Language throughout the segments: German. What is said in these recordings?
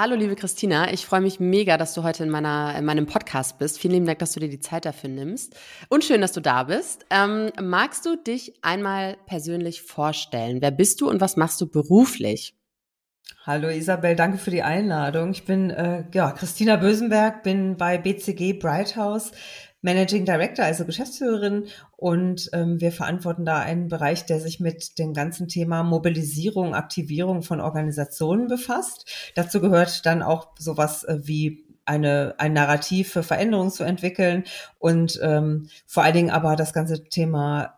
Hallo, liebe Christina. Ich freue mich mega, dass du heute in, meiner, in meinem Podcast bist. Vielen lieben Dank, dass du dir die Zeit dafür nimmst. Und schön, dass du da bist. Ähm, magst du dich einmal persönlich vorstellen? Wer bist du und was machst du beruflich? Hallo Isabel, danke für die Einladung. Ich bin äh, ja, Christina Bösenberg, bin bei BCG Brighthouse Managing Director, also Geschäftsführerin. Und ähm, wir verantworten da einen Bereich, der sich mit dem ganzen Thema Mobilisierung, Aktivierung von Organisationen befasst. Dazu gehört dann auch sowas äh, wie eine, ein Narrativ für Veränderungen zu entwickeln und ähm, vor allen Dingen aber das ganze Thema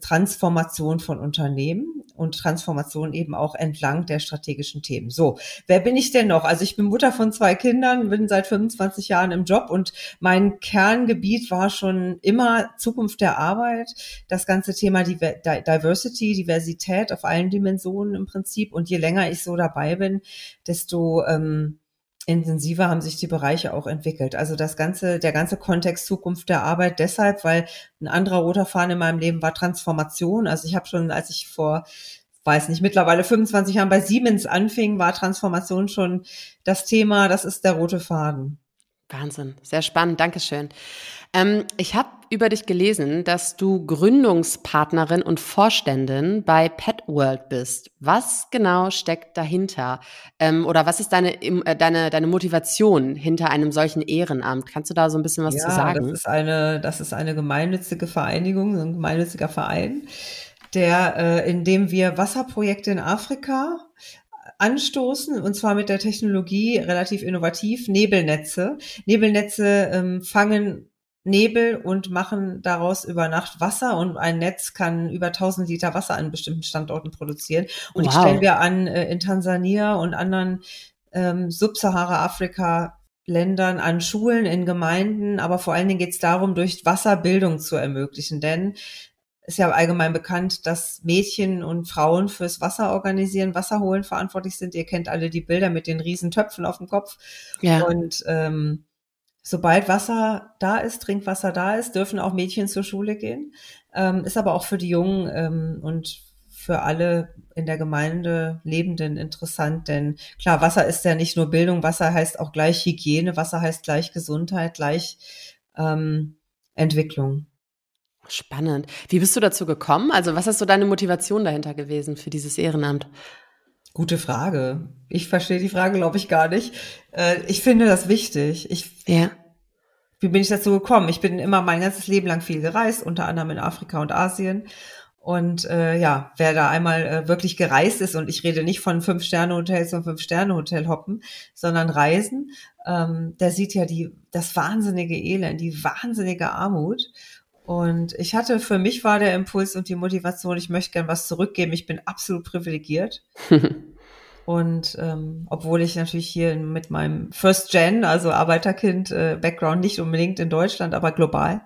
Transformation von Unternehmen und Transformation eben auch entlang der strategischen Themen. So, wer bin ich denn noch? Also ich bin Mutter von zwei Kindern, bin seit 25 Jahren im Job und mein Kerngebiet war schon immer Zukunft der Arbeit, das ganze Thema Diversity, Diversität auf allen Dimensionen im Prinzip. Und je länger ich so dabei bin, desto ähm, intensiver haben sich die Bereiche auch entwickelt. Also das ganze, der ganze Kontext Zukunft der Arbeit deshalb, weil ein anderer roter Faden in meinem Leben war Transformation. Also ich habe schon, als ich vor weiß nicht, mittlerweile 25 Jahren bei Siemens anfing, war Transformation schon das Thema. Das ist der rote Faden. Wahnsinn, sehr spannend, Dankeschön. Ähm, ich habe über dich gelesen, dass du Gründungspartnerin und Vorständin bei Pet World bist. Was genau steckt dahinter? Ähm, oder was ist deine, äh, deine, deine Motivation hinter einem solchen Ehrenamt? Kannst du da so ein bisschen was ja, zu sagen? Das ist eine, das ist eine gemeinnützige Vereinigung, ein gemeinnütziger Verein, der, äh, in dem wir Wasserprojekte in Afrika anstoßen, und zwar mit der Technologie relativ innovativ, Nebelnetze. Nebelnetze ähm, fangen Nebel und machen daraus über Nacht Wasser und ein Netz kann über 1000 Liter Wasser an bestimmten Standorten produzieren. Und wow. die stellen wir an äh, in Tansania und anderen ähm, Subsahara-Afrika Ländern an Schulen, in Gemeinden, aber vor allen Dingen geht es darum, durch Wasser Bildung zu ermöglichen. Denn ist ja allgemein bekannt, dass Mädchen und Frauen fürs Wasser organisieren, Wasser holen verantwortlich sind. Ihr kennt alle die Bilder mit den riesen Töpfen auf dem Kopf. Ja. Und ähm, sobald Wasser da ist, Trinkwasser da ist, dürfen auch Mädchen zur Schule gehen. Ähm, ist aber auch für die Jungen ähm, und für alle in der Gemeinde Lebenden interessant, denn klar, Wasser ist ja nicht nur Bildung, Wasser heißt auch gleich Hygiene, Wasser heißt gleich Gesundheit, gleich ähm, Entwicklung. Spannend. Wie bist du dazu gekommen? Also was ist so deine Motivation dahinter gewesen für dieses Ehrenamt? Gute Frage. Ich verstehe die Frage, glaube ich, gar nicht. Äh, ich finde das wichtig. Ich, ja. Wie bin ich dazu gekommen? Ich bin immer mein ganzes Leben lang viel gereist, unter anderem in Afrika und Asien. Und äh, ja, wer da einmal äh, wirklich gereist ist, und ich rede nicht von Fünf-Sterne-Hotels und Fünf-Sterne-Hotel hoppen, sondern Reisen, ähm, der sieht ja die, das wahnsinnige Elend, die wahnsinnige Armut. Und ich hatte, für mich war der Impuls und die Motivation, ich möchte gern was zurückgeben. Ich bin absolut privilegiert. und ähm, obwohl ich natürlich hier mit meinem First Gen, also Arbeiterkind, äh, Background nicht unbedingt in Deutschland, aber global.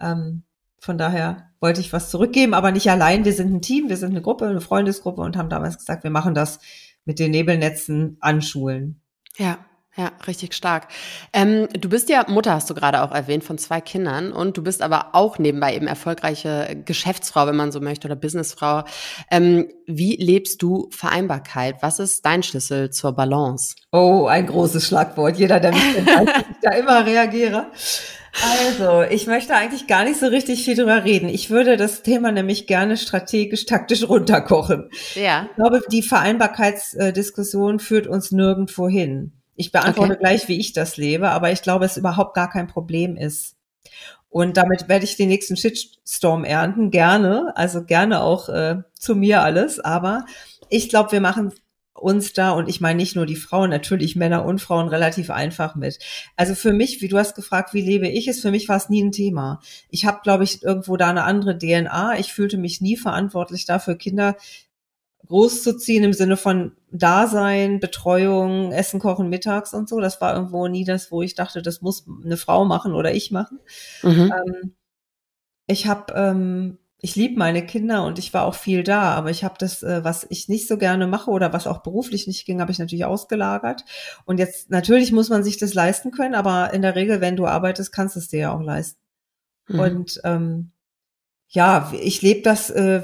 Ähm, von daher wollte ich was zurückgeben, aber nicht allein. Wir sind ein Team, wir sind eine Gruppe, eine Freundesgruppe und haben damals gesagt, wir machen das mit den Nebelnetzen an Schulen. Ja. Ja, richtig stark. Ähm, du bist ja Mutter, hast du gerade auch erwähnt, von zwei Kindern und du bist aber auch nebenbei eben erfolgreiche Geschäftsfrau, wenn man so möchte, oder Businessfrau. Ähm, wie lebst du Vereinbarkeit? Was ist dein Schlüssel zur Balance? Oh, ein großes Schlagwort. Jeder, der mich kennt, weiß, ich da immer reagiere. Also, ich möchte eigentlich gar nicht so richtig viel drüber reden. Ich würde das Thema nämlich gerne strategisch, taktisch runterkochen. Ja. Ich glaube, die Vereinbarkeitsdiskussion führt uns nirgendwo hin. Ich beantworte okay. gleich, wie ich das lebe, aber ich glaube, es überhaupt gar kein Problem ist. Und damit werde ich den nächsten Shitstorm ernten, gerne, also gerne auch äh, zu mir alles, aber ich glaube, wir machen uns da, und ich meine nicht nur die Frauen, natürlich Männer und Frauen relativ einfach mit. Also für mich, wie du hast gefragt, wie lebe ich es, für mich war es nie ein Thema. Ich habe, glaube ich, irgendwo da eine andere DNA. Ich fühlte mich nie verantwortlich dafür, Kinder großzuziehen im Sinne von Dasein, Betreuung, Essen, Kochen mittags und so. Das war irgendwo nie das, wo ich dachte, das muss eine Frau machen oder ich machen. Mhm. Ähm, ich habe, ähm, ich liebe meine Kinder und ich war auch viel da, aber ich habe das, äh, was ich nicht so gerne mache oder was auch beruflich nicht ging, habe ich natürlich ausgelagert. Und jetzt natürlich muss man sich das leisten können, aber in der Regel, wenn du arbeitest, kannst du es dir ja auch leisten. Mhm. Und ähm, ja, ich lebe das äh,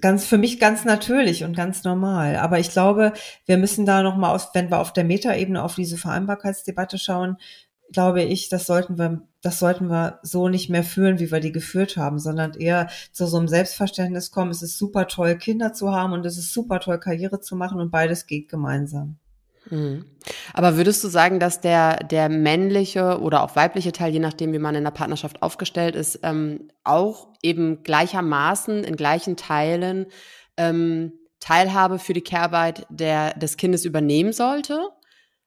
ganz für mich ganz natürlich und ganz normal. Aber ich glaube, wir müssen da noch mal aus, wenn wir auf der Metaebene auf diese Vereinbarkeitsdebatte schauen, glaube ich, das sollten wir, das sollten wir so nicht mehr führen, wie wir die geführt haben, sondern eher zu so einem Selbstverständnis kommen. Es ist super toll, Kinder zu haben und es ist super toll, Karriere zu machen und beides geht gemeinsam. Mhm. Aber würdest du sagen, dass der, der männliche oder auch weibliche Teil, je nachdem, wie man in der Partnerschaft aufgestellt ist, ähm, auch eben gleichermaßen in gleichen Teilen ähm, Teilhabe für die Care-Arbeit der, des Kindes übernehmen sollte?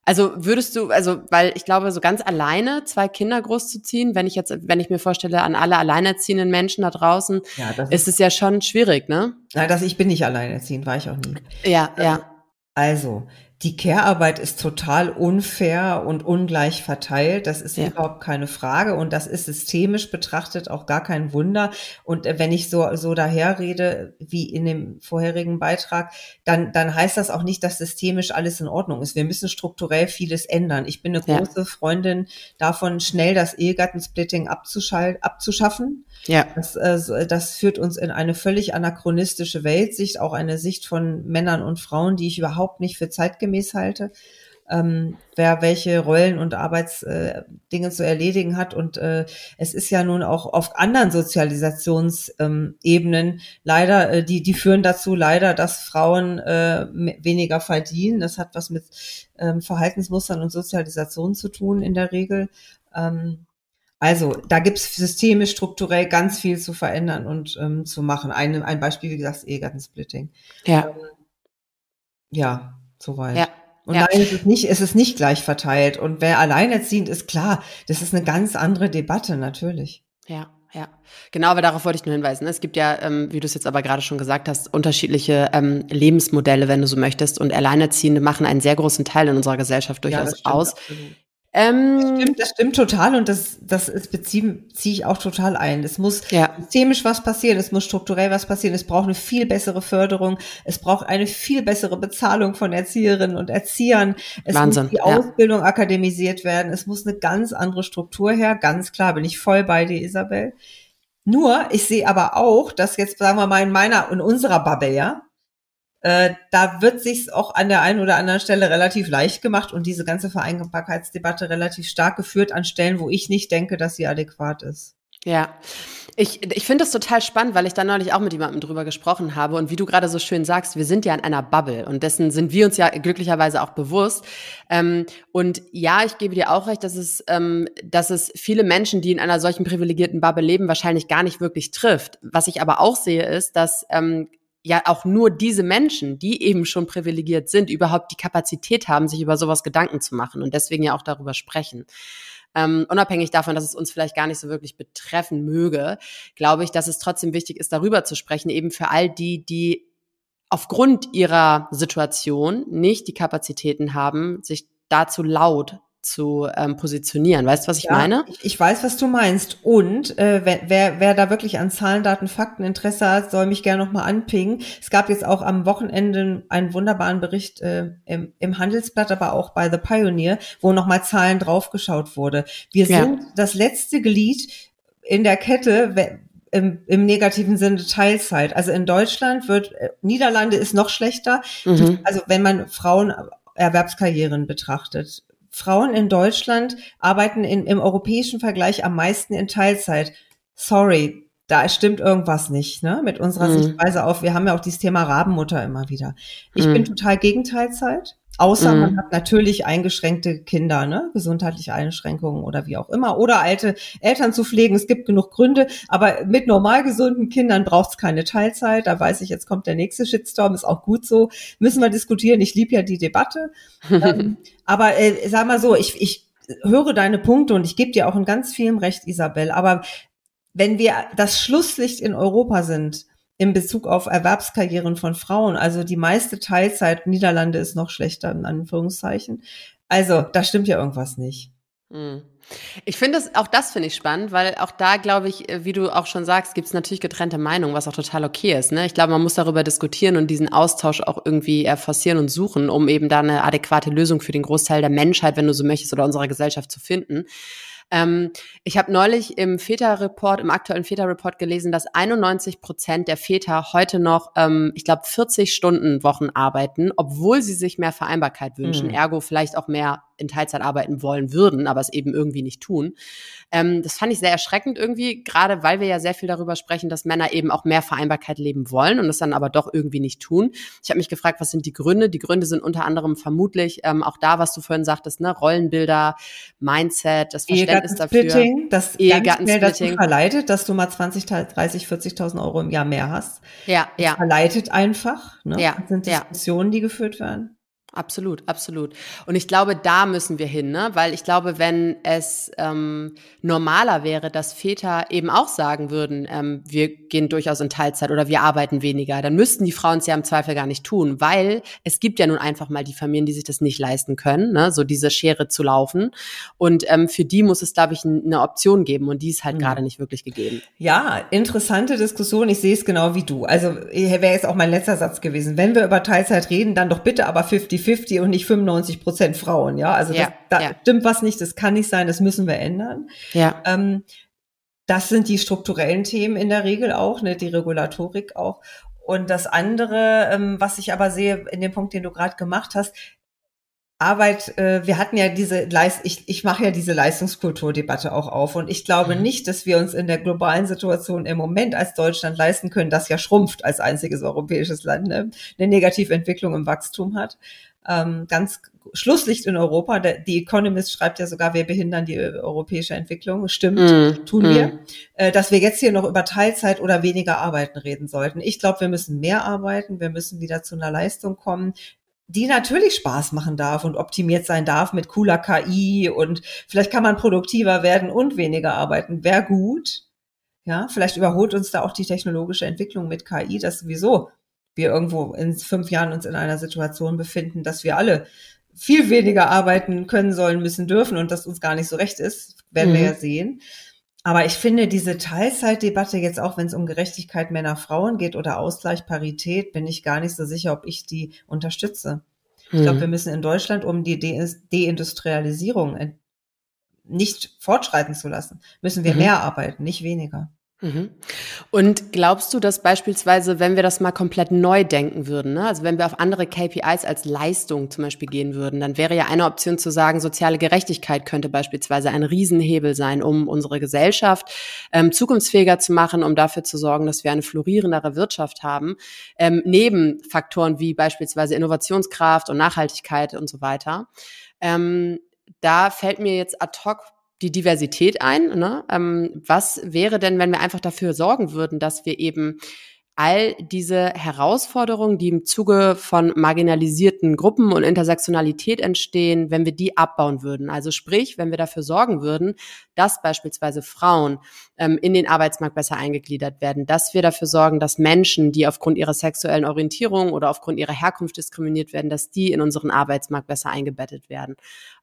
Also würdest du, also, weil ich glaube, so ganz alleine zwei Kinder großzuziehen, wenn ich jetzt, wenn ich mir vorstelle, an alle alleinerziehenden Menschen da draußen, ja, ist, ist es ja schon schwierig, ne? Nein, das, ich bin nicht alleinerziehend, war ich auch nie. Ja, ja. Also, die Care-Arbeit ist total unfair und ungleich verteilt. Das ist ja. überhaupt keine Frage. Und das ist systemisch betrachtet auch gar kein Wunder. Und äh, wenn ich so, so daherrede, wie in dem vorherigen Beitrag, dann, dann heißt das auch nicht, dass systemisch alles in Ordnung ist. Wir müssen strukturell vieles ändern. Ich bin eine große ja. Freundin davon, schnell das Ehegattensplitting abzuschaffen. Ja. Das, äh, das führt uns in eine völlig anachronistische Weltsicht, auch eine Sicht von Männern und Frauen, die ich überhaupt nicht für zeitgemäß halte. Ähm, wer welche Rollen und Arbeitsdinge äh, zu erledigen hat. Und äh, es ist ja nun auch auf anderen Sozialisationsebenen ähm, leider, äh, die, die führen dazu leider, dass Frauen äh, weniger verdienen. Das hat was mit ähm, Verhaltensmustern und Sozialisation zu tun in der Regel. Ähm, also da gibt's systemisch, strukturell ganz viel zu verändern und ähm, zu machen. Ein, ein Beispiel, wie gesagt, Ehegattensplitting. Ja. Ähm, ja, soweit. Ja. Und ja. nein, es ist nicht, es ist nicht gleich verteilt. Und wer alleinerziehend ist, klar, das ist eine ganz andere Debatte, natürlich. Ja. Ja, genau, aber darauf wollte ich nur hinweisen. Es gibt ja, ähm, wie du es jetzt aber gerade schon gesagt hast, unterschiedliche ähm, Lebensmodelle, wenn du so möchtest. Und Alleinerziehende machen einen sehr großen Teil in unserer Gesellschaft durchaus ja, aus. Absolut. Ähm, das, stimmt, das stimmt total und das, das beziehe ziehe ich auch total ein. Es muss ja. systemisch was passieren, es muss strukturell was passieren, es braucht eine viel bessere Förderung, es braucht eine viel bessere Bezahlung von Erzieherinnen und Erziehern, es Wahnsinn, muss die ja. Ausbildung akademisiert werden, es muss eine ganz andere Struktur her, ganz klar, bin ich voll bei dir, Isabel. Nur, ich sehe aber auch, dass jetzt, sagen wir mal, in meiner, in unserer Bubble, ja, äh, da wird sich auch an der einen oder anderen Stelle relativ leicht gemacht und diese ganze Vereinbarkeitsdebatte relativ stark geführt an Stellen, wo ich nicht denke, dass sie adäquat ist. Ja, ich, ich finde das total spannend, weil ich da neulich auch mit jemandem drüber gesprochen habe. Und wie du gerade so schön sagst, wir sind ja in einer Bubble und dessen sind wir uns ja glücklicherweise auch bewusst. Ähm, und ja, ich gebe dir auch recht, dass es, ähm, dass es viele Menschen, die in einer solchen privilegierten Bubble leben, wahrscheinlich gar nicht wirklich trifft. Was ich aber auch sehe, ist, dass ähm, ja auch nur diese Menschen, die eben schon privilegiert sind, überhaupt die Kapazität haben, sich über sowas Gedanken zu machen und deswegen ja auch darüber sprechen. Ähm, unabhängig davon, dass es uns vielleicht gar nicht so wirklich betreffen möge, glaube ich, dass es trotzdem wichtig ist, darüber zu sprechen, eben für all die, die aufgrund ihrer Situation nicht die Kapazitäten haben, sich dazu laut zu ähm, positionieren. Weißt du, was ich ja, meine? Ich, ich, weiß, was du meinst. Und äh, wer, wer, wer da wirklich an Zahlen, Daten, Fakten Interesse hat, soll mich gerne nochmal anpingen. Es gab jetzt auch am Wochenende einen wunderbaren Bericht äh, im, im Handelsblatt, aber auch bei The Pioneer, wo nochmal Zahlen draufgeschaut wurde. Wir ja. sind das letzte Glied in der Kette, im, im negativen Sinne Teilzeit. Also in Deutschland wird, äh, Niederlande ist noch schlechter. Mhm. Also wenn man Frauen Erwerbskarrieren betrachtet. Frauen in Deutschland arbeiten in, im europäischen Vergleich am meisten in Teilzeit. Sorry, da stimmt irgendwas nicht, ne? Mit unserer mhm. Sichtweise auf. Wir haben ja auch dieses Thema Rabenmutter immer wieder. Ich mhm. bin total gegen Teilzeit. Außer mhm. man hat natürlich eingeschränkte Kinder, ne? gesundheitliche Einschränkungen oder wie auch immer. Oder alte Eltern zu pflegen. Es gibt genug Gründe. Aber mit normal gesunden Kindern braucht es keine Teilzeit. Da weiß ich, jetzt kommt der nächste Shitstorm. Ist auch gut so. Müssen wir diskutieren. Ich liebe ja die Debatte. ähm, aber äh, sag mal so, ich, ich höre deine Punkte und ich gebe dir auch in ganz vielem Recht, Isabel. Aber wenn wir das Schlusslicht in Europa sind, in Bezug auf Erwerbskarrieren von Frauen. Also die meiste Teilzeit Niederlande ist noch schlechter in Anführungszeichen. Also da stimmt ja irgendwas nicht. Mhm. Ich finde das, auch das finde ich spannend, weil auch da glaube ich, äh, wie du auch schon sagst, gibt es natürlich getrennte Meinungen, was auch total okay ist. Ne? Ich glaube, man muss darüber diskutieren und diesen Austausch auch irgendwie äh, forcieren und suchen, um eben da eine adäquate Lösung für den Großteil der Menschheit, wenn du so möchtest, oder unserer Gesellschaft zu finden. Ähm, ich habe neulich im Väter-Report, im aktuellen Väter-Report gelesen, dass 91 Prozent der Väter heute noch, ähm, ich glaube, 40 Stunden Wochen arbeiten, obwohl sie sich mehr Vereinbarkeit wünschen, mhm. ergo vielleicht auch mehr in Teilzeit arbeiten wollen würden, aber es eben irgendwie nicht tun. Ähm, das fand ich sehr erschreckend irgendwie, gerade weil wir ja sehr viel darüber sprechen, dass Männer eben auch mehr Vereinbarkeit leben wollen und es dann aber doch irgendwie nicht tun. Ich habe mich gefragt, was sind die Gründe? Die Gründe sind unter anderem vermutlich ähm, auch da, was du vorhin sagtest, ne, Rollenbilder, Mindset, das Verständnis dafür. Das Ehegattensplitting. dazu verleitet, dass du mal 20, 30, 40.000 Euro im Jahr mehr hast. Ja, das ja. Verleitet einfach. Ne? Ja, das sind Diskussionen, ja. die geführt werden. Absolut, absolut. Und ich glaube, da müssen wir hin, ne? Weil ich glaube, wenn es ähm, normaler wäre, dass Väter eben auch sagen würden, ähm, wir gehen durchaus in Teilzeit oder wir arbeiten weniger, dann müssten die Frauen es ja im Zweifel gar nicht tun, weil es gibt ja nun einfach mal die Familien, die sich das nicht leisten können, ne? so diese Schere zu laufen. Und ähm, für die muss es, glaube ich, eine Option geben und die ist halt mhm. gerade nicht wirklich gegeben. Ja, interessante Diskussion. Ich sehe es genau wie du. Also wäre jetzt auch mein letzter Satz gewesen. Wenn wir über Teilzeit reden, dann doch bitte aber 50 50 und nicht 95 Prozent Frauen, ja. Also ja, das, da ja. stimmt was nicht, das kann nicht sein, das müssen wir ändern. Ja. Ähm, das sind die strukturellen Themen in der Regel auch, ne, die Regulatorik auch. Und das andere, ähm, was ich aber sehe in dem Punkt, den du gerade gemacht hast, Arbeit, äh, wir hatten ja diese Leist ich, ich mache ja diese Leistungskulturdebatte auch auf und ich glaube mhm. nicht, dass wir uns in der globalen Situation im Moment als Deutschland leisten können, das ja schrumpft als einziges europäisches Land, ne? eine negative Entwicklung im Wachstum hat ähm, ganz Schlusslicht in Europa. Der, die Economist schreibt ja sogar, wir behindern die europäische Entwicklung. Stimmt, mm, tun wir. Mm. Äh, dass wir jetzt hier noch über Teilzeit oder weniger arbeiten reden sollten. Ich glaube, wir müssen mehr arbeiten. Wir müssen wieder zu einer Leistung kommen, die natürlich Spaß machen darf und optimiert sein darf mit cooler KI und vielleicht kann man produktiver werden und weniger arbeiten. Wäre gut. Ja, vielleicht überholt uns da auch die technologische Entwicklung mit KI, das sowieso wir irgendwo in fünf Jahren uns in einer Situation befinden, dass wir alle viel weniger arbeiten können sollen, müssen, dürfen und das uns gar nicht so recht ist, werden mhm. wir ja sehen. Aber ich finde diese Teilzeitdebatte jetzt auch, wenn es um Gerechtigkeit Männer-Frauen geht oder Ausgleich, Parität, bin ich gar nicht so sicher, ob ich die unterstütze. Mhm. Ich glaube, wir müssen in Deutschland, um die De Deindustrialisierung nicht fortschreiten zu lassen, müssen wir mhm. mehr arbeiten, nicht weniger. Mhm. Und glaubst du, dass beispielsweise, wenn wir das mal komplett neu denken würden, ne? also wenn wir auf andere KPIs als Leistung zum Beispiel gehen würden, dann wäre ja eine Option zu sagen, soziale Gerechtigkeit könnte beispielsweise ein Riesenhebel sein, um unsere Gesellschaft ähm, zukunftsfähiger zu machen, um dafür zu sorgen, dass wir eine florierendere Wirtschaft haben, ähm, neben Faktoren wie beispielsweise Innovationskraft und Nachhaltigkeit und so weiter. Ähm, da fällt mir jetzt ad hoc die Diversität ein. Ne? Ähm, was wäre denn, wenn wir einfach dafür sorgen würden, dass wir eben all diese Herausforderungen, die im Zuge von marginalisierten Gruppen und Intersektionalität entstehen, wenn wir die abbauen würden. Also sprich, wenn wir dafür sorgen würden, dass beispielsweise Frauen ähm, in den Arbeitsmarkt besser eingegliedert werden, dass wir dafür sorgen, dass Menschen, die aufgrund ihrer sexuellen Orientierung oder aufgrund ihrer Herkunft diskriminiert werden, dass die in unseren Arbeitsmarkt besser eingebettet werden.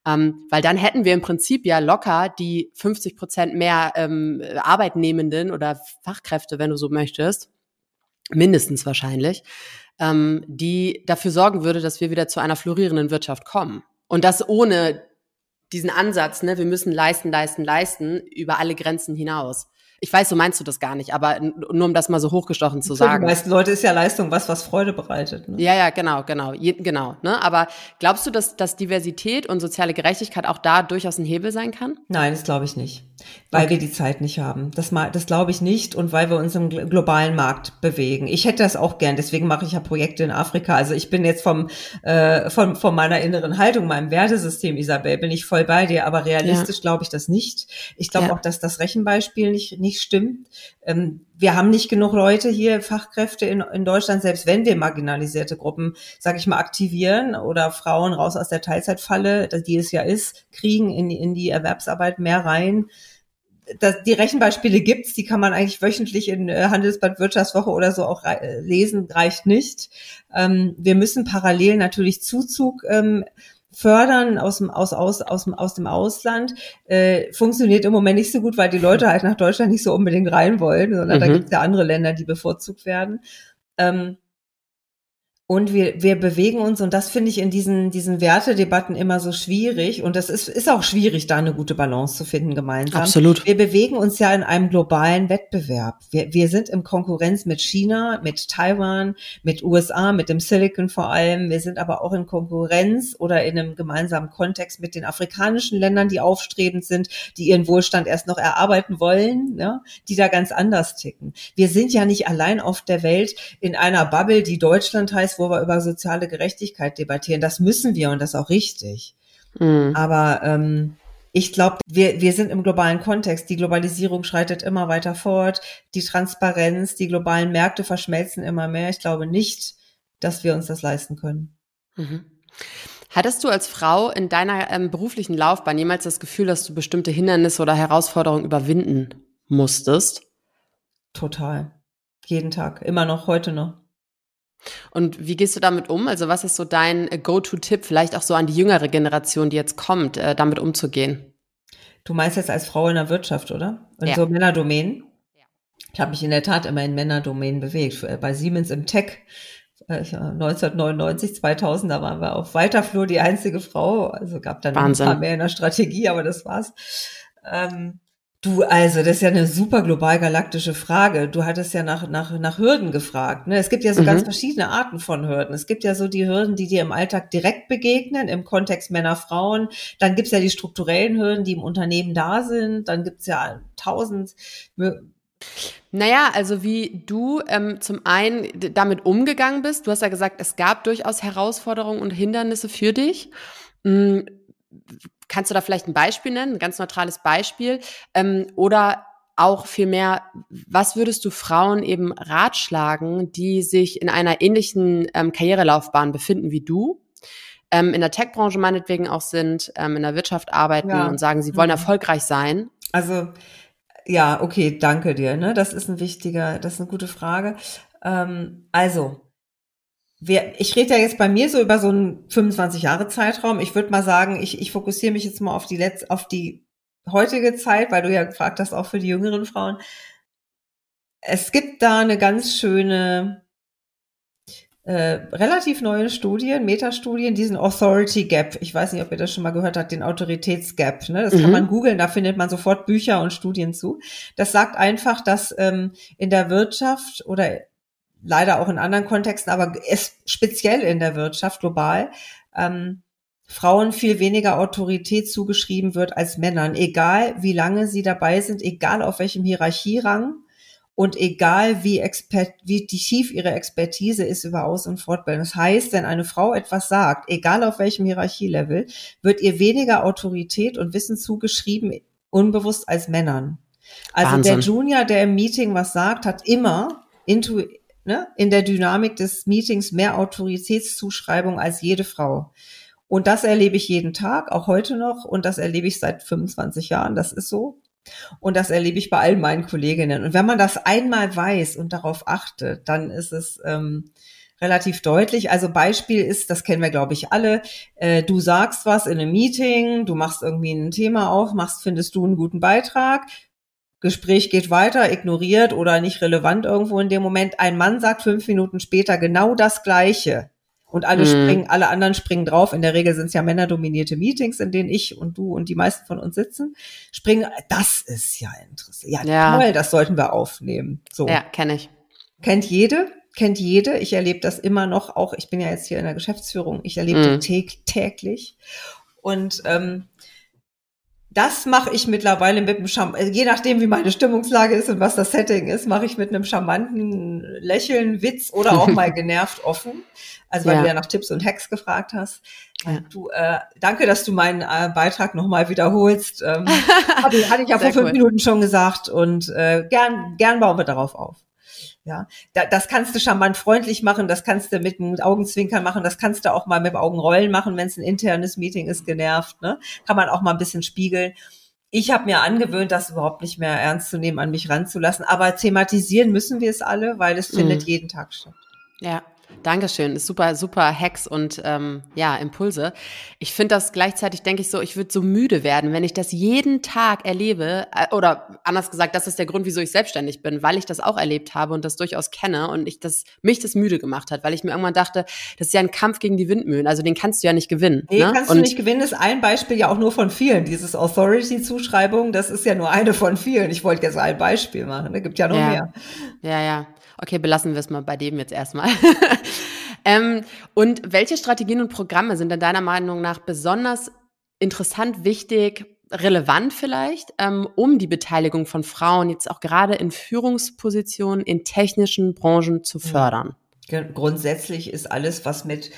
Ähm, weil dann hätten wir im Prinzip ja locker die 50 Prozent mehr ähm, Arbeitnehmenden oder Fachkräfte, wenn du so möchtest, mindestens wahrscheinlich, ähm, die dafür sorgen würde, dass wir wieder zu einer florierenden Wirtschaft kommen. Und das ohne diesen Ansatz, ne, wir müssen leisten, leisten, leisten, über alle Grenzen hinaus. Ich weiß, so meinst du das gar nicht, aber nur um das mal so hochgestochen zu sagen. Für die meisten Leute ist ja Leistung was, was Freude bereitet. Ne? Ja, ja, genau, genau, Je, genau. Ne? Aber glaubst du, dass, dass Diversität und soziale Gerechtigkeit auch da durchaus ein Hebel sein kann? Nein, das glaube ich nicht, weil okay. wir die Zeit nicht haben. Das, das glaube ich nicht und weil wir uns im globalen Markt bewegen. Ich hätte das auch gern, deswegen mache ich ja Projekte in Afrika. Also ich bin jetzt vom, äh, von, von meiner inneren Haltung, meinem Wertesystem, Isabel, bin ich voll bei dir, aber realistisch ja. glaube ich das nicht. Ich glaube ja. auch, dass das Rechenbeispiel nicht, nicht nicht stimmt. Ähm, wir haben nicht genug Leute hier, Fachkräfte in, in Deutschland, selbst wenn wir marginalisierte Gruppen, sage ich mal, aktivieren oder Frauen raus aus der Teilzeitfalle, die es ja ist, kriegen in, in die Erwerbsarbeit mehr rein das, die Rechenbeispiele gibt's, die kann man eigentlich wöchentlich in äh, Handelsblatt Wirtschaftswoche oder so auch äh, lesen, reicht nicht. Ähm, wir müssen parallel natürlich Zuzug ähm, fördern aus dem, aus, aus, aus, dem, aus dem Ausland. Äh, funktioniert im Moment nicht so gut, weil die Leute halt nach Deutschland nicht so unbedingt rein wollen, sondern mhm. da gibt's ja andere Länder, die bevorzugt werden. Ähm, und wir, wir bewegen uns, und das finde ich in diesen, diesen Wertedebatten immer so schwierig. Und das ist, ist auch schwierig, da eine gute Balance zu finden gemeinsam. Absolut. Wir bewegen uns ja in einem globalen Wettbewerb. Wir, wir sind in Konkurrenz mit China, mit Taiwan, mit USA, mit dem Silicon vor allem. Wir sind aber auch in Konkurrenz oder in einem gemeinsamen Kontext mit den afrikanischen Ländern, die aufstrebend sind, die ihren Wohlstand erst noch erarbeiten wollen, ja, die da ganz anders ticken. Wir sind ja nicht allein auf der Welt in einer Bubble, die Deutschland heißt, wo wir über soziale Gerechtigkeit debattieren. Das müssen wir und das ist auch richtig. Mhm. Aber ähm, ich glaube, wir, wir sind im globalen Kontext. Die Globalisierung schreitet immer weiter fort. Die Transparenz, die globalen Märkte verschmelzen immer mehr. Ich glaube nicht, dass wir uns das leisten können. Mhm. Hattest du als Frau in deiner ähm, beruflichen Laufbahn jemals das Gefühl, dass du bestimmte Hindernisse oder Herausforderungen überwinden musstest? Total. Jeden Tag. Immer noch, heute noch. Und wie gehst du damit um? Also was ist so dein äh, Go-to-Tipp, vielleicht auch so an die jüngere Generation, die jetzt kommt, äh, damit umzugehen? Du meinst jetzt als Frau in der Wirtschaft, oder? In ja. so Männerdomänen? Ja. Ich habe mich in der Tat immer in Männerdomänen bewegt. Äh, bei Siemens im Tech 1999, 2000, da waren wir auf weiter Flur die einzige Frau. Also gab dann Wahnsinn. ein paar mehr in der Strategie, aber das war's. Ähm, Du, also, das ist ja eine super global galaktische Frage. Du hattest ja nach, nach, nach Hürden gefragt. Ne? Es gibt ja so mhm. ganz verschiedene Arten von Hürden. Es gibt ja so die Hürden, die dir im Alltag direkt begegnen, im Kontext Männer, Frauen. Dann gibt's ja die strukturellen Hürden, die im Unternehmen da sind. Dann gibt's ja tausend. Naja, also wie du ähm, zum einen damit umgegangen bist. Du hast ja gesagt, es gab durchaus Herausforderungen und Hindernisse für dich. Kannst du da vielleicht ein Beispiel nennen, ein ganz neutrales Beispiel? Ähm, oder auch vielmehr, was würdest du Frauen eben ratschlagen, die sich in einer ähnlichen ähm, Karrierelaufbahn befinden wie du, ähm, in der Tech-Branche meinetwegen auch sind, ähm, in der Wirtschaft arbeiten ja. und sagen, sie wollen mhm. erfolgreich sein? Also ja, okay, danke dir. Ne? Das ist ein wichtiger, das ist eine gute Frage. Ähm, also ich rede ja jetzt bei mir so über so einen 25 Jahre Zeitraum. Ich würde mal sagen, ich, ich fokussiere mich jetzt mal auf die letzte, auf die heutige Zeit, weil du ja gefragt hast, auch für die jüngeren Frauen. Es gibt da eine ganz schöne, äh, relativ neue Studien, Metastudien, diesen Authority Gap. Ich weiß nicht, ob ihr das schon mal gehört habt, den Autoritätsgap. Ne? Das mhm. kann man googeln, da findet man sofort Bücher und Studien zu. Das sagt einfach, dass ähm, in der Wirtschaft oder leider auch in anderen Kontexten, aber es speziell in der Wirtschaft global, ähm, Frauen viel weniger Autorität zugeschrieben wird als Männern, egal wie lange sie dabei sind, egal auf welchem Hierarchierang und egal wie, expert, wie tief ihre Expertise ist über Aus- und Fortbildung. Das heißt, wenn eine Frau etwas sagt, egal auf welchem Hierarchielevel, wird ihr weniger Autorität und Wissen zugeschrieben, unbewusst als Männern. Also Wahnsinn. der Junior, der im Meeting was sagt, hat immer intu ne, in der Dynamik des Meetings mehr Autoritätszuschreibung als jede Frau. Und das erlebe ich jeden Tag, auch heute noch. Und das erlebe ich seit 25 Jahren. Das ist so. Und das erlebe ich bei allen meinen Kolleginnen. Und wenn man das einmal weiß und darauf achtet, dann ist es ähm, relativ deutlich. Also Beispiel ist, das kennen wir, glaube ich, alle. Äh, du sagst was in einem Meeting, du machst irgendwie ein Thema auf, machst, findest du einen guten Beitrag, Gespräch geht weiter, ignoriert oder nicht relevant irgendwo in dem Moment. Ein Mann sagt fünf Minuten später genau das Gleiche. Und alle mhm. springen, alle anderen springen drauf. In der Regel sind es ja männerdominierte Meetings, in denen ich und du und die meisten von uns sitzen. Springen, das ist ja interessant. Ja, ja. toll, das sollten wir aufnehmen. So. Ja, kenne ich. Kennt jede, kennt jede. Ich erlebe das immer noch, auch ich bin ja jetzt hier in der Geschäftsführung, ich erlebe mhm. täglich. Und ähm, das mache ich mittlerweile mit einem Charm äh, je nachdem wie meine Stimmungslage ist und was das Setting ist, mache ich mit einem charmanten Lächeln, Witz oder auch mal genervt offen. Also weil ja. du ja nach Tipps und Hacks gefragt hast. Ja. Du, äh, danke, dass du meinen äh, Beitrag nochmal wiederholst. Ähm, hatte, hatte ich ja vor fünf cool. Minuten schon gesagt und äh, gern, gern bauen wir darauf auf. Ja, da, das kannst du charmant freundlich machen, das kannst du mit einem Augenzwinkern machen, das kannst du auch mal mit Augenrollen machen, wenn es ein internes Meeting ist, genervt. Ne? Kann man auch mal ein bisschen spiegeln. ich habe mir angewöhnt, das überhaupt nicht mehr ernst zu nehmen, an mich ranzulassen. Aber thematisieren müssen wir es alle, weil es findet mhm. jeden Tag statt. Ja, Dankeschön. Ist super, super Hacks und ähm, ja, Impulse. Ich finde das gleichzeitig, denke ich so, ich würde so müde werden, wenn ich das jeden Tag erlebe. Äh, oder anders gesagt, das ist der Grund, wieso ich selbstständig bin, weil ich das auch erlebt habe und das durchaus kenne und ich das, mich das müde gemacht hat, weil ich mir irgendwann dachte, das ist ja ein Kampf gegen die Windmühlen. Also den kannst du ja nicht gewinnen. Nee, ne? kannst und du nicht gewinnen, ist ein Beispiel ja auch nur von vielen. Dieses Authority-Zuschreibung, das ist ja nur eine von vielen. Ich wollte jetzt ein Beispiel machen. Es ne? gibt ja noch ja. mehr. Ja, ja. Okay, belassen wir es mal bei dem jetzt erstmal. ähm, und welche Strategien und Programme sind denn deiner Meinung nach besonders interessant, wichtig, relevant vielleicht, ähm, um die Beteiligung von Frauen jetzt auch gerade in Führungspositionen in technischen Branchen zu fördern? Grundsätzlich ist alles, was mit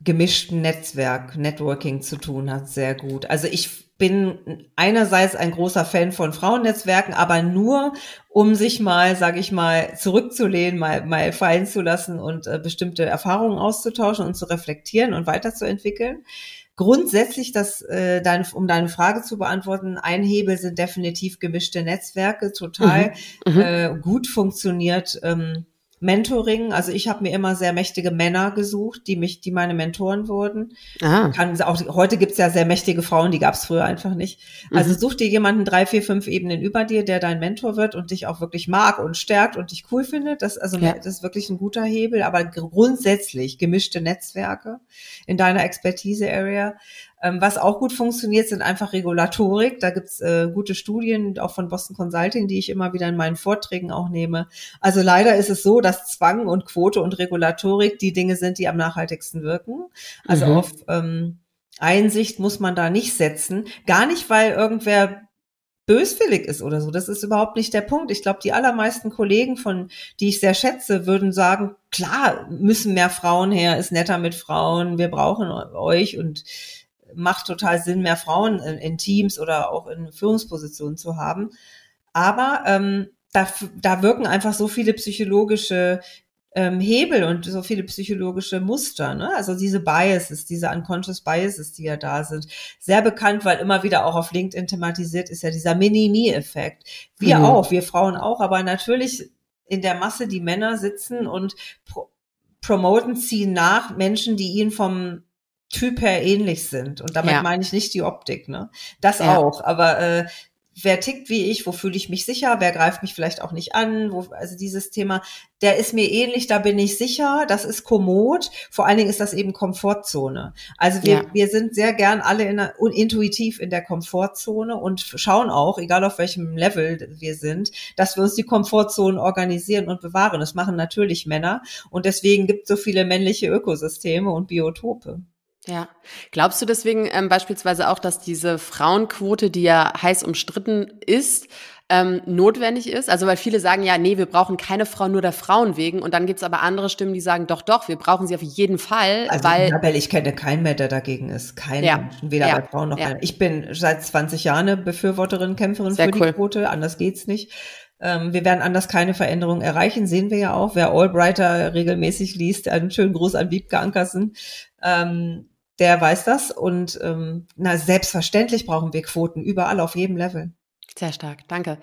gemischten Netzwerk, Networking zu tun hat, sehr gut. Also ich bin einerseits ein großer Fan von Frauennetzwerken, aber nur, um sich mal, sage ich mal, zurückzulehnen, mal, mal fallen zu lassen und äh, bestimmte Erfahrungen auszutauschen und zu reflektieren und weiterzuentwickeln. Grundsätzlich, das, äh, deine, um deine Frage zu beantworten, ein Hebel sind definitiv gemischte Netzwerke, total mhm. Mhm. Äh, gut funktioniert. Ähm, Mentoring. Also ich habe mir immer sehr mächtige Männer gesucht, die mich, die meine Mentoren wurden. Ah. Kann, auch, heute gibt's ja sehr mächtige Frauen, die gab's früher einfach nicht. Also mhm. such dir jemanden drei, vier, fünf Ebenen über dir, der dein Mentor wird und dich auch wirklich mag und stärkt und dich cool findet. Das, also, ja. das ist wirklich ein guter Hebel, aber grundsätzlich gemischte Netzwerke in deiner Expertise-Area. Ähm, was auch gut funktioniert, sind einfach Regulatorik. Da gibt's äh, gute Studien, auch von Boston Consulting, die ich immer wieder in meinen Vorträgen auch nehme. Also leider ist es so, dass Zwang und Quote und Regulatorik die Dinge sind, die am nachhaltigsten wirken. Also mhm. auf ähm, Einsicht muss man da nicht setzen. Gar nicht, weil irgendwer böswillig ist oder so. Das ist überhaupt nicht der Punkt. Ich glaube, die allermeisten Kollegen von, die ich sehr schätze, würden sagen, klar, müssen mehr Frauen her, ist netter mit Frauen, wir brauchen euch und macht total Sinn, mehr Frauen in, in Teams oder auch in Führungspositionen zu haben. Aber ähm, da, da wirken einfach so viele psychologische ähm, Hebel und so viele psychologische Muster, ne? Also diese Biases, diese unconscious Biases, die ja da sind. Sehr bekannt, weil immer wieder auch auf LinkedIn thematisiert ist ja dieser Mini-Me-Effekt. Wir mhm. auch, wir Frauen auch, aber natürlich in der Masse die Männer sitzen und pro promoten, ziehen nach Menschen, die ihnen vom Typ her ähnlich sind. Und damit ja. meine ich nicht die Optik, ne? Das ja. auch. Aber äh, wer tickt wie ich, wo fühle ich mich sicher, wer greift mich vielleicht auch nicht an, wo, also dieses Thema, der ist mir ähnlich, da bin ich sicher, das ist kommod, vor allen Dingen ist das eben Komfortzone. Also wir, ja. wir sind sehr gern alle in der, intuitiv in der Komfortzone und schauen auch, egal auf welchem Level wir sind, dass wir uns die Komfortzone organisieren und bewahren. Das machen natürlich Männer und deswegen gibt es so viele männliche Ökosysteme und Biotope. Ja. Glaubst du deswegen ähm, beispielsweise auch, dass diese Frauenquote, die ja heiß umstritten ist, ähm, notwendig ist? Also weil viele sagen ja, nee, wir brauchen keine Frau nur der Frauen wegen. Und dann gibt's aber andere Stimmen, die sagen, doch, doch, wir brauchen sie auf jeden Fall. Also weil Isabel, ich kenne keinen mehr, der dagegen ist. Keinen ja. Menschen, weder ja. bei Frauen noch ja. bei Ich bin seit 20 Jahren eine Befürworterin, Kämpferin Sehr für cool. die Quote. Anders geht's nicht. Ähm, wir werden anders keine Veränderung erreichen, sehen wir ja auch. Wer Albrighter regelmäßig liest, einen schönen Gruß an Wiebke Ankersen. Ähm, der weiß das und ähm, na selbstverständlich brauchen wir Quoten überall auf jedem Level. Sehr stark, danke.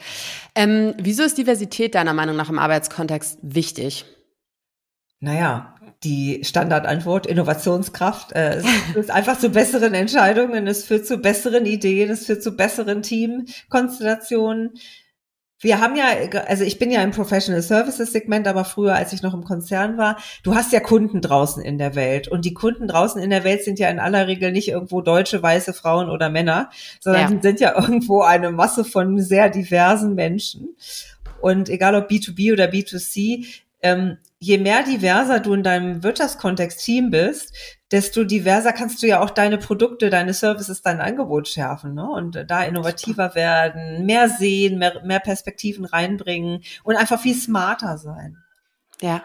Ähm, wieso ist Diversität deiner Meinung nach im Arbeitskontext wichtig? Naja, die Standardantwort, Innovationskraft. Äh, es führt einfach zu besseren Entscheidungen, es führt zu besseren Ideen, es führt zu besseren Teamkonstellationen wir haben ja, also ich bin ja im Professional Services Segment, aber früher, als ich noch im Konzern war, du hast ja Kunden draußen in der Welt. Und die Kunden draußen in der Welt sind ja in aller Regel nicht irgendwo deutsche, weiße Frauen oder Männer, sondern ja. sind ja irgendwo eine Masse von sehr diversen Menschen. Und egal ob B2B oder B2C, ähm, je mehr diverser du in deinem Wirtschaftskontext Team bist, desto diverser kannst du ja auch deine Produkte, deine Services, dein Angebot schärfen ne? und da innovativer werden, mehr sehen, mehr, mehr Perspektiven reinbringen und einfach viel smarter sein. Ja.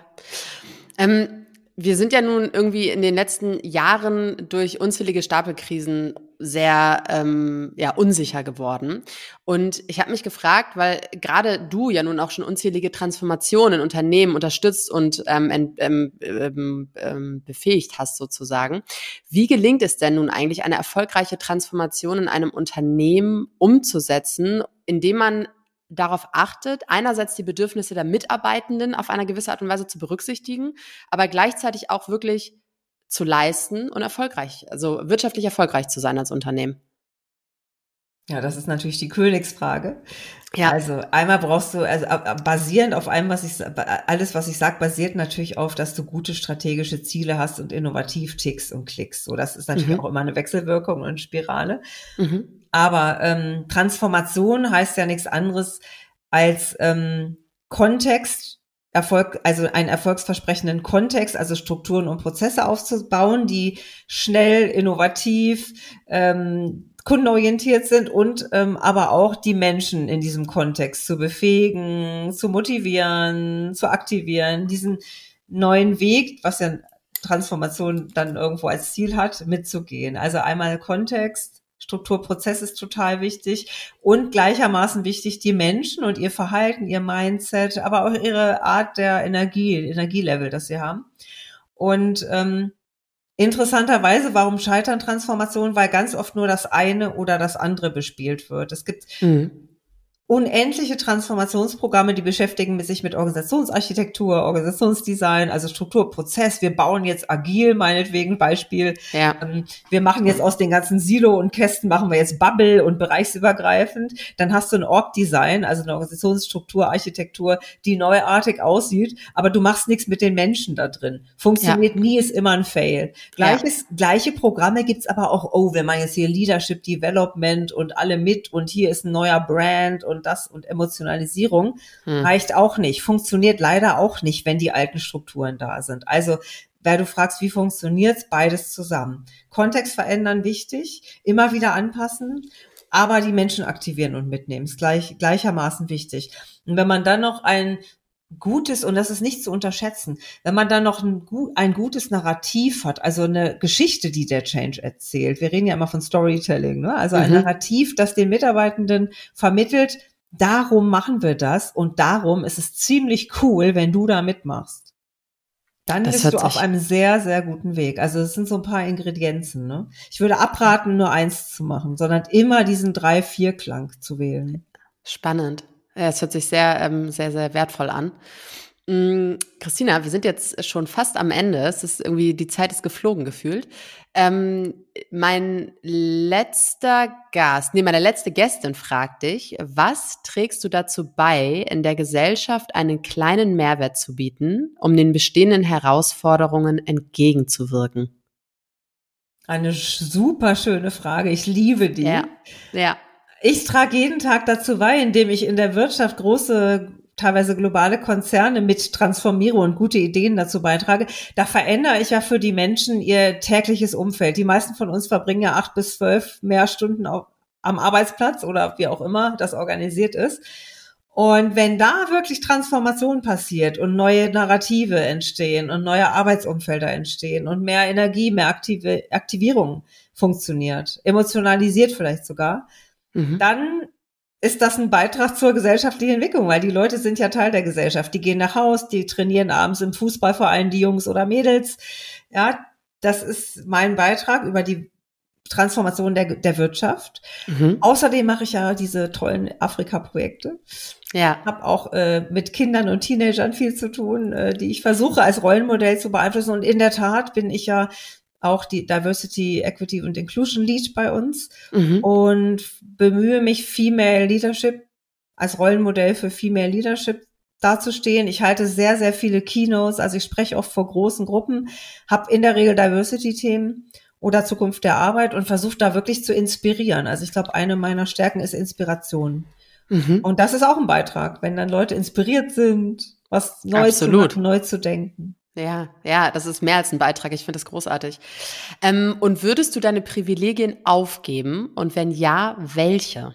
Ähm, wir sind ja nun irgendwie in den letzten Jahren durch unzählige Stapelkrisen sehr ähm, ja, unsicher geworden. Und ich habe mich gefragt, weil gerade du ja nun auch schon unzählige Transformationen in Unternehmen unterstützt und ähm, ähm, ähm, ähm, befähigt hast sozusagen. Wie gelingt es denn nun eigentlich, eine erfolgreiche Transformation in einem Unternehmen umzusetzen, indem man darauf achtet, einerseits die Bedürfnisse der Mitarbeitenden auf eine gewisse Art und Weise zu berücksichtigen, aber gleichzeitig auch wirklich zu leisten und erfolgreich, also wirtschaftlich erfolgreich zu sein als Unternehmen? Ja, das ist natürlich die Königsfrage. Ja. Also einmal brauchst du, also basierend auf allem, was ich, alles, was ich sage, basiert natürlich auf, dass du gute strategische Ziele hast und innovativ tickst und klickst. So, das ist natürlich mhm. auch immer eine Wechselwirkung und Spirale. Mhm. Aber ähm, Transformation heißt ja nichts anderes als ähm, Kontext Erfolg, also einen erfolgsversprechenden Kontext, also Strukturen und Prozesse aufzubauen, die schnell, innovativ, ähm, kundenorientiert sind und ähm, aber auch die Menschen in diesem Kontext zu befähigen, zu motivieren, zu aktivieren, diesen neuen Weg, was ja Transformation dann irgendwo als Ziel hat, mitzugehen. Also einmal Kontext, Strukturprozess ist total wichtig und gleichermaßen wichtig die Menschen und ihr Verhalten, ihr Mindset, aber auch ihre Art der Energie, Energielevel, das sie haben. Und ähm, interessanterweise, warum scheitern Transformationen? Weil ganz oft nur das eine oder das andere bespielt wird. Es gibt mhm unendliche Transformationsprogramme, die beschäftigen sich mit Organisationsarchitektur, Organisationsdesign, also Strukturprozess. Wir bauen jetzt agil, meinetwegen Beispiel. Ja. Ähm, wir machen jetzt aus den ganzen Silo und Kästen machen wir jetzt Bubble und bereichsübergreifend. Dann hast du ein Org-Design, also eine Organisationsstruktur, Architektur, die neuartig aussieht, aber du machst nichts mit den Menschen da drin. Funktioniert ja. nie, ist immer ein Fail. Gleiches, ja. gleiche Programme gibt's aber auch, oh, wir machen jetzt hier Leadership Development und alle mit und hier ist ein neuer Brand und und das und Emotionalisierung hm. reicht auch nicht, funktioniert leider auch nicht, wenn die alten Strukturen da sind. Also weil du fragst, wie funktioniert's, beides zusammen. Kontext verändern wichtig, immer wieder anpassen, aber die Menschen aktivieren und mitnehmen ist gleich, gleichermaßen wichtig. Und wenn man dann noch ein gutes, und das ist nicht zu unterschätzen, wenn man dann noch ein, ein, gutes Narrativ hat, also eine Geschichte, die der Change erzählt. Wir reden ja immer von Storytelling, ne? also ein mhm. Narrativ, das den Mitarbeitenden vermittelt, darum machen wir das und darum ist es ziemlich cool, wenn du da mitmachst. Dann das bist du auf einem sehr, sehr guten Weg. Also es sind so ein paar Ingredienzen. Ne? Ich würde abraten, nur eins zu machen, sondern immer diesen drei-vier-Klang zu wählen. Spannend. Es hört sich sehr, ähm, sehr, sehr wertvoll an. Mm, Christina, wir sind jetzt schon fast am Ende. Es ist irgendwie, die Zeit ist geflogen gefühlt. Ähm, mein letzter Gast, nee, meine letzte Gästin fragt dich, was trägst du dazu bei, in der Gesellschaft einen kleinen Mehrwert zu bieten, um den bestehenden Herausforderungen entgegenzuwirken? Eine super schöne Frage. Ich liebe die. Ja. ja. Ich trage jeden Tag dazu bei, indem ich in der Wirtschaft große teilweise globale Konzerne mit transformiere und gute Ideen dazu beitrage, da verändere ich ja für die Menschen ihr tägliches Umfeld. Die meisten von uns verbringen ja acht bis zwölf mehr Stunden auf, am Arbeitsplatz oder wie auch immer das organisiert ist. Und wenn da wirklich Transformation passiert und neue Narrative entstehen und neue Arbeitsumfelder entstehen und mehr Energie, mehr Aktive, Aktivierung funktioniert, emotionalisiert vielleicht sogar, mhm. dann ist das ein Beitrag zur gesellschaftlichen Entwicklung, weil die Leute sind ja Teil der Gesellschaft. Die gehen nach Haus, die trainieren abends im Fußball, vor allem die Jungs oder Mädels. Ja, das ist mein Beitrag über die Transformation der, der Wirtschaft. Mhm. Außerdem mache ich ja diese tollen Afrika-Projekte. Ja. Habe auch äh, mit Kindern und Teenagern viel zu tun, äh, die ich versuche als Rollenmodell zu beeinflussen. Und in der Tat bin ich ja auch die Diversity, Equity und Inclusion Lead bei uns mhm. und bemühe mich, Female Leadership als Rollenmodell für Female Leadership dazustehen. Ich halte sehr, sehr viele Keynotes, also ich spreche oft vor großen Gruppen, habe in der Regel Diversity-Themen oder Zukunft der Arbeit und versuche da wirklich zu inspirieren. Also ich glaube, eine meiner Stärken ist Inspiration. Mhm. Und das ist auch ein Beitrag, wenn dann Leute inspiriert sind, was Neues zu machen, neu zu denken. Ja, ja, das ist mehr als ein Beitrag. Ich finde das großartig. Ähm, und würdest du deine Privilegien aufgeben? Und wenn ja, welche?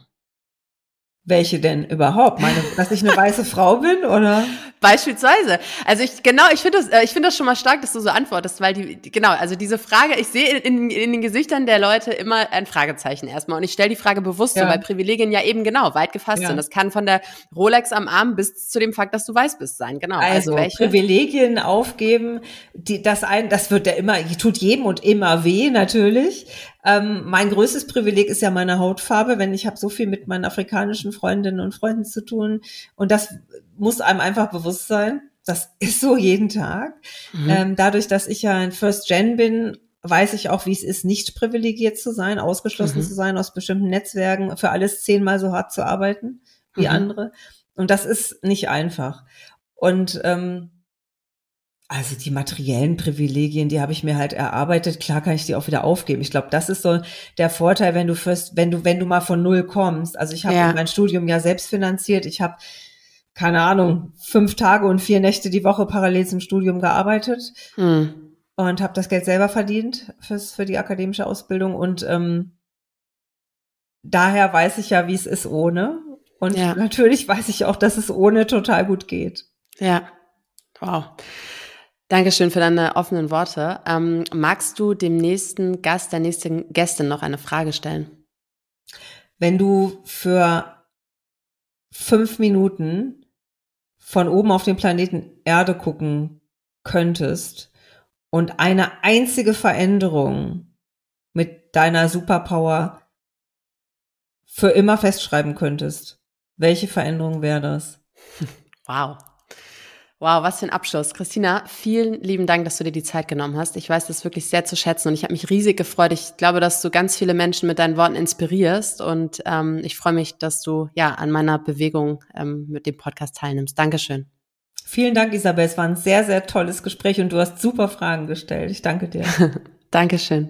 Welche denn überhaupt? Meine, dass ich eine weiße Frau bin, oder? Beispielsweise. Also ich genau, ich finde das, äh, ich finde das schon mal stark, dass du so antwortest, weil die, die genau, also diese Frage, ich sehe in, in, den Gesichtern der Leute immer ein Fragezeichen erstmal und ich stelle die Frage bewusst ja. so, weil Privilegien ja eben genau weit gefasst ja. sind. Das kann von der Rolex am Arm bis zu dem Fakt, dass du weiß bist sein. Genau. Also, also Privilegien aufgeben, die das ein, das wird ja immer, tut jedem und immer weh natürlich. Ähm, mein größtes Privileg ist ja meine Hautfarbe, wenn ich habe so viel mit meinen afrikanischen Freundinnen und Freunden zu tun und das muss einem einfach bewusst sein. Das ist so jeden Tag. Mhm. Ähm, dadurch, dass ich ja ein First Gen bin, weiß ich auch, wie es ist, nicht privilegiert zu sein, ausgeschlossen mhm. zu sein aus bestimmten Netzwerken, für alles zehnmal so hart zu arbeiten wie mhm. andere. Und das ist nicht einfach. Und ähm, also die materiellen Privilegien, die habe ich mir halt erarbeitet. Klar kann ich die auch wieder aufgeben. Ich glaube, das ist so der Vorteil, wenn du first, wenn du, wenn du mal von null kommst. Also ich habe ja. mein Studium ja selbst finanziert. Ich habe keine Ahnung fünf Tage und vier Nächte die Woche parallel zum Studium gearbeitet hm. und habe das Geld selber verdient fürs für die akademische Ausbildung und ähm, daher weiß ich ja, wie es ist ohne. Und ja. natürlich weiß ich auch, dass es ohne total gut geht. Ja, wow. Dankeschön für deine offenen Worte. Ähm, magst du dem nächsten Gast, der nächsten Gästin noch eine Frage stellen? Wenn du für fünf Minuten von oben auf den Planeten Erde gucken könntest und eine einzige Veränderung mit deiner Superpower für immer festschreiben könntest, welche Veränderung wäre das? Wow. Wow, was für ein Abschluss. Christina, vielen lieben Dank, dass du dir die Zeit genommen hast. Ich weiß das wirklich sehr zu schätzen und ich habe mich riesig gefreut. Ich glaube, dass du ganz viele Menschen mit deinen Worten inspirierst und ähm, ich freue mich, dass du ja an meiner Bewegung ähm, mit dem Podcast teilnimmst. Dankeschön. Vielen Dank, Isabel. Es war ein sehr, sehr tolles Gespräch und du hast super Fragen gestellt. Ich danke dir. Dankeschön.